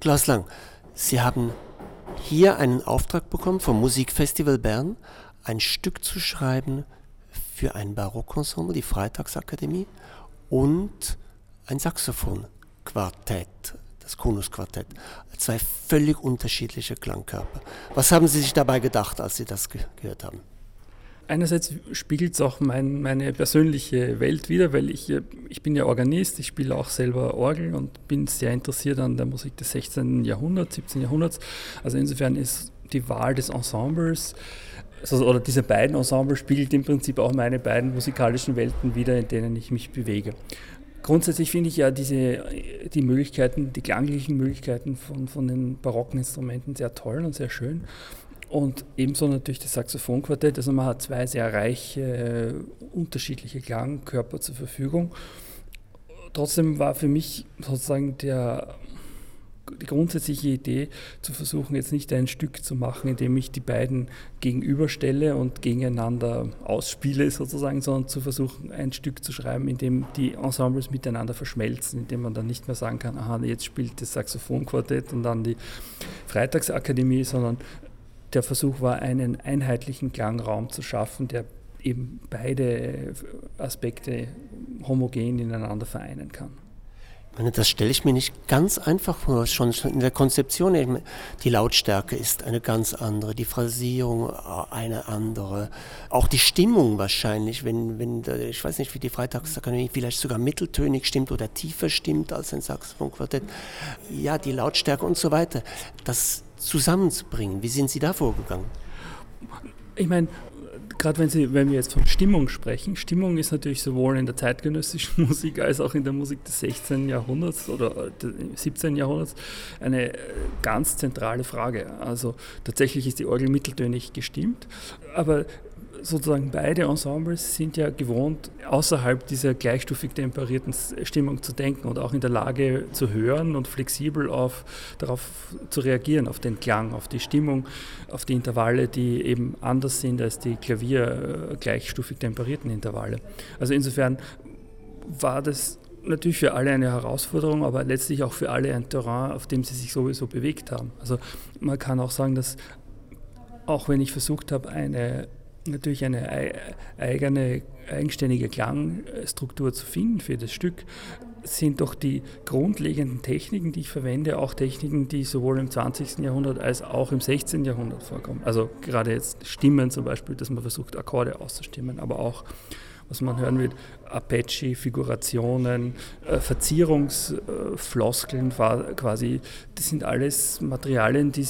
Klaus Lang, Sie haben hier einen Auftrag bekommen vom Musikfestival Bern, ein Stück zu schreiben für ein Barockensemble, die Freitagsakademie, und ein Saxophonquartett, das Konusquartett. Zwei völlig unterschiedliche Klangkörper. Was haben Sie sich dabei gedacht, als Sie das gehört haben? Einerseits spiegelt es auch mein, meine persönliche Welt wieder, weil ich, ich bin ja Organist, ich spiele auch selber Orgel und bin sehr interessiert an der Musik des 16. Jahrhunderts, 17. Jahrhunderts. Also insofern ist die Wahl des Ensembles also, oder diese beiden Ensembles spiegelt im Prinzip auch meine beiden musikalischen Welten wieder, in denen ich mich bewege. Grundsätzlich finde ich ja diese, die Möglichkeiten, die klanglichen Möglichkeiten von, von den barocken Instrumenten sehr toll und sehr schön. Und ebenso natürlich das Saxophonquartett. Also man hat zwei sehr reiche, unterschiedliche Klangkörper zur Verfügung. Trotzdem war für mich sozusagen der, die grundsätzliche Idee zu versuchen, jetzt nicht ein Stück zu machen, in dem ich die beiden gegenüberstelle und gegeneinander ausspiele sozusagen, sondern zu versuchen, ein Stück zu schreiben, in dem die Ensembles miteinander verschmelzen, in dem man dann nicht mehr sagen kann, aha, jetzt spielt das Saxophonquartett und dann die Freitagsakademie, sondern der Versuch war, einen einheitlichen Klangraum zu schaffen, der eben beide Aspekte homogen ineinander vereinen kann. Das stelle ich mir nicht ganz einfach vor, schon in der Konzeption. Die Lautstärke ist eine ganz andere, die Phrasierung eine andere, auch die Stimmung wahrscheinlich, wenn, wenn ich weiß nicht, wie die Freitagsakademie vielleicht sogar mitteltönig stimmt oder tiefer stimmt als ein Saxophonquartett. Ja, die Lautstärke und so weiter. Das zusammenzubringen, wie sind Sie da vorgegangen? Ich meine, gerade wenn, wenn wir jetzt von Stimmung sprechen, Stimmung ist natürlich sowohl in der zeitgenössischen Musik als auch in der Musik des 16. Jahrhunderts oder 17. Jahrhunderts eine äh, ganz zentrale Frage. Also tatsächlich ist die Orgel mitteltönig gestimmt, aber sozusagen beide Ensembles sind ja gewohnt, außerhalb dieser gleichstufig temperierten Stimmung zu denken und auch in der Lage zu hören und flexibel auf, darauf zu reagieren, auf den Klang, auf die Stimmung, auf die Intervalle, die eben anders sind als die Klavier äh, gleichstufig temperierten Intervalle. Also insofern war das natürlich für alle eine Herausforderung, aber letztlich auch für alle ein Terrain, auf dem sie sich sowieso bewegt haben. Also man kann auch sagen, dass auch wenn ich versucht habe, eine natürlich eine eigene, eigenständige Klangstruktur zu finden für das Stück, sind doch die grundlegenden Techniken, die ich verwende, auch Techniken, die sowohl im 20. Jahrhundert als auch im 16. Jahrhundert vorkommen. Also gerade jetzt Stimmen zum Beispiel, dass man versucht, Akkorde auszustimmen, aber auch was man hören wird, Apache, Figurationen, äh, Verzierungsfloskeln quasi, das sind alles Materialien, die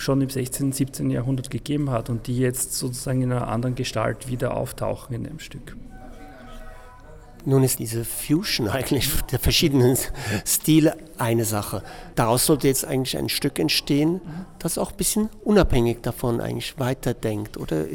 schon im 16., 17. Jahrhundert gegeben hat und die jetzt sozusagen in einer anderen Gestalt wieder auftauchen in dem Stück. Nun ist diese Fusion eigentlich der verschiedenen Stile eine Sache. Daraus sollte jetzt eigentlich ein Stück entstehen, das auch ein bisschen unabhängig davon eigentlich weiterdenkt, oder?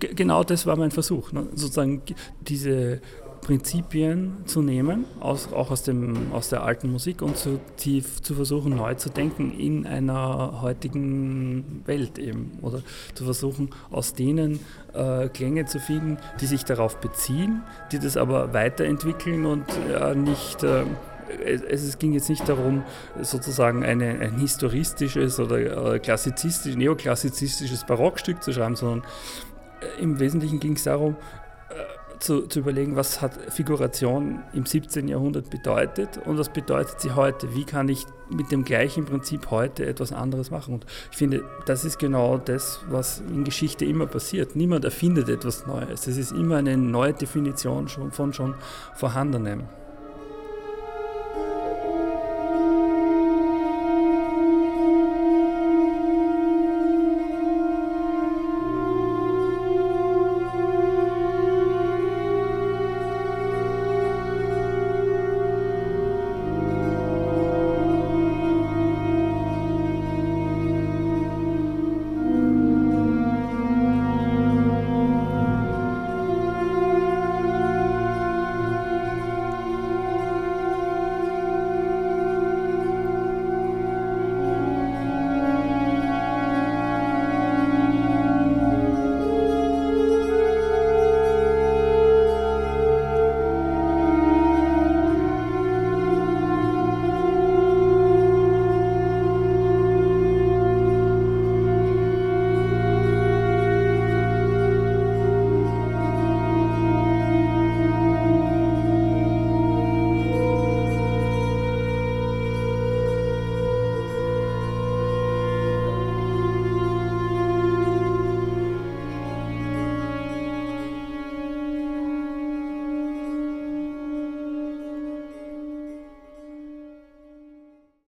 Genau das war mein Versuch, ne? sozusagen diese Prinzipien zu nehmen, aus, auch aus, dem, aus der alten Musik und zu, die, zu versuchen, neu zu denken in einer heutigen Welt eben. Oder zu versuchen, aus denen äh, Klänge zu finden, die sich darauf beziehen, die das aber weiterentwickeln und äh, nicht. Äh, es, es, ging jetzt nicht darum, sozusagen eine, ein historistisches oder äh, klassizistisch, neoklassizistisches Barockstück zu schreiben, sondern äh, im Wesentlichen ging es darum, zu, zu, überlegen, was hat Figuration im 17. Jahrhundert bedeutet und was bedeutet sie heute? Wie kann ich mit dem gleichen Prinzip heute etwas anderes machen? Und ich finde, das ist genau das, was in Geschichte immer passiert. Niemand erfindet etwas Neues. Es ist immer eine neue Definition schon von schon vorhandenem.